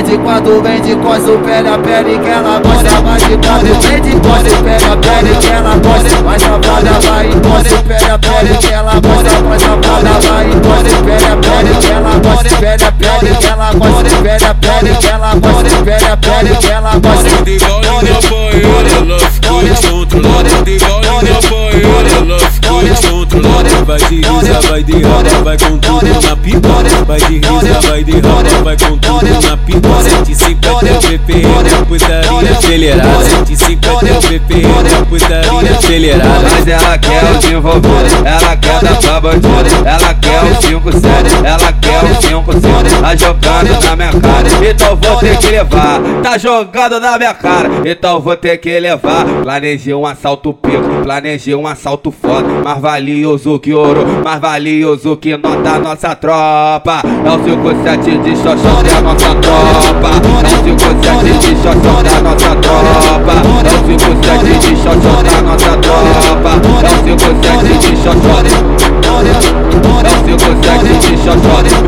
de quatro, vem de costa, pele a pele que ela gosta. Vai de quatro, vem de costa, pele a pele que ela gosta. Mas a safada vai encosta, pele a pele que ela gosta. Mas a safada vai encosta, pele a pele que ela gosta. Pele a pele que ela gosta, pele a pele que ela gosta. Pele a pele que ela gosta. De bolinha apoiada, ela ficou descontrolada. De bolinha apoiada, ela ficou descontrolada. Vai de risa, vai de raba, vai com tudo na pipa. Vai de risa, vai de raba, vai com tudo 150 ppm, putaria acelerada. Mas ela quer o desenvolver, ela quer dar pra bandido, ela quer o 5-7, ela quer o 5-7, tá jogando na minha cara, então vou ter que levar, tá jogando na minha cara, então vou ter que levar. Planejei um assalto pico, planejei um assalto foda, mais valioso que ouro, mais valioso que nota nossa tropa. É o 5-7 de xoxó da nossa tropa, é o 5-7 de xoxó da nossa tropa, é o 5-7 de xoxó da nossa tropa, é o 5-7 de xoxó. É o 5-7 de xoxó.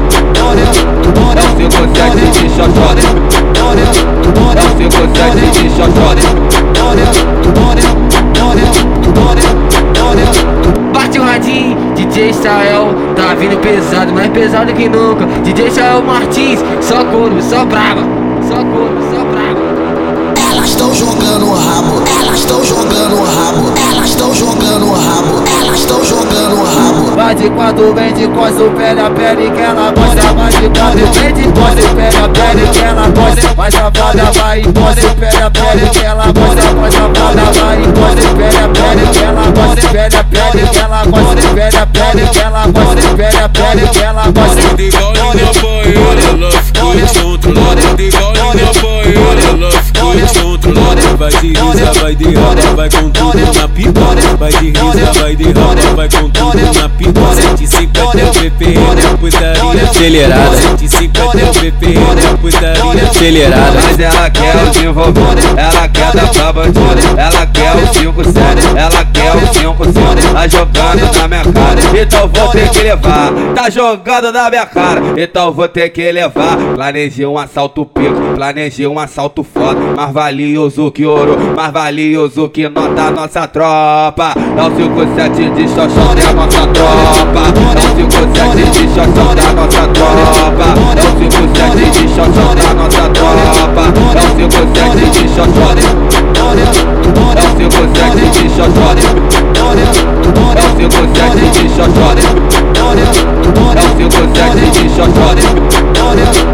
Bate o radinho, DJ Israel, tá vindo pesado, mais pesado que nunca. DJ Israel Martins, só corno, só brava, só corno, só brava. Elas estão jogando rabo, elas estão jogando rabo, de quatro, vem de costa, pele a pele que ela gosta. Vai de quatro, vem de costa, pele a pele que ela gosta. Mas a safada vai encosta, pele a pele que ela gosta. Mas a safada vai encosta, pele a pele que ela gosta. Pele a pele que ela gosta, pele a pele que ela gosta. Pele a pele que ela gosta. De bolinha apoiada, ela ficou descontrolada. De bolinha apoiada, ela ficou descontrolada. Vai de risa, vai de raba, vai com tudo na pipa. Vai de risa, vai de raba, vai com tudo putaria acelerada. 150 ppm, putaria acelerada. Mas ela quer o desenvolver, ela quer dar pra bandido, ela quer o 5-7, ela quer o 5-7, tá jogando na minha então vou ter que levar, tá jogando na minha cara, então vou ter que levar. Planejei um assalto pico, planejei um assalto foda, mais valioso que ouro, mais valioso que nota nossa tropa. É o 5-7 de xoxó da nossa tropa, é o 5-7 de xoxó da nossa tropa, é o 5-7 de xoxó da nossa tropa, é o 5-7 de xoxó. É o 5-7 de seu consegue de xoxota. É o seu consegue de xoxota.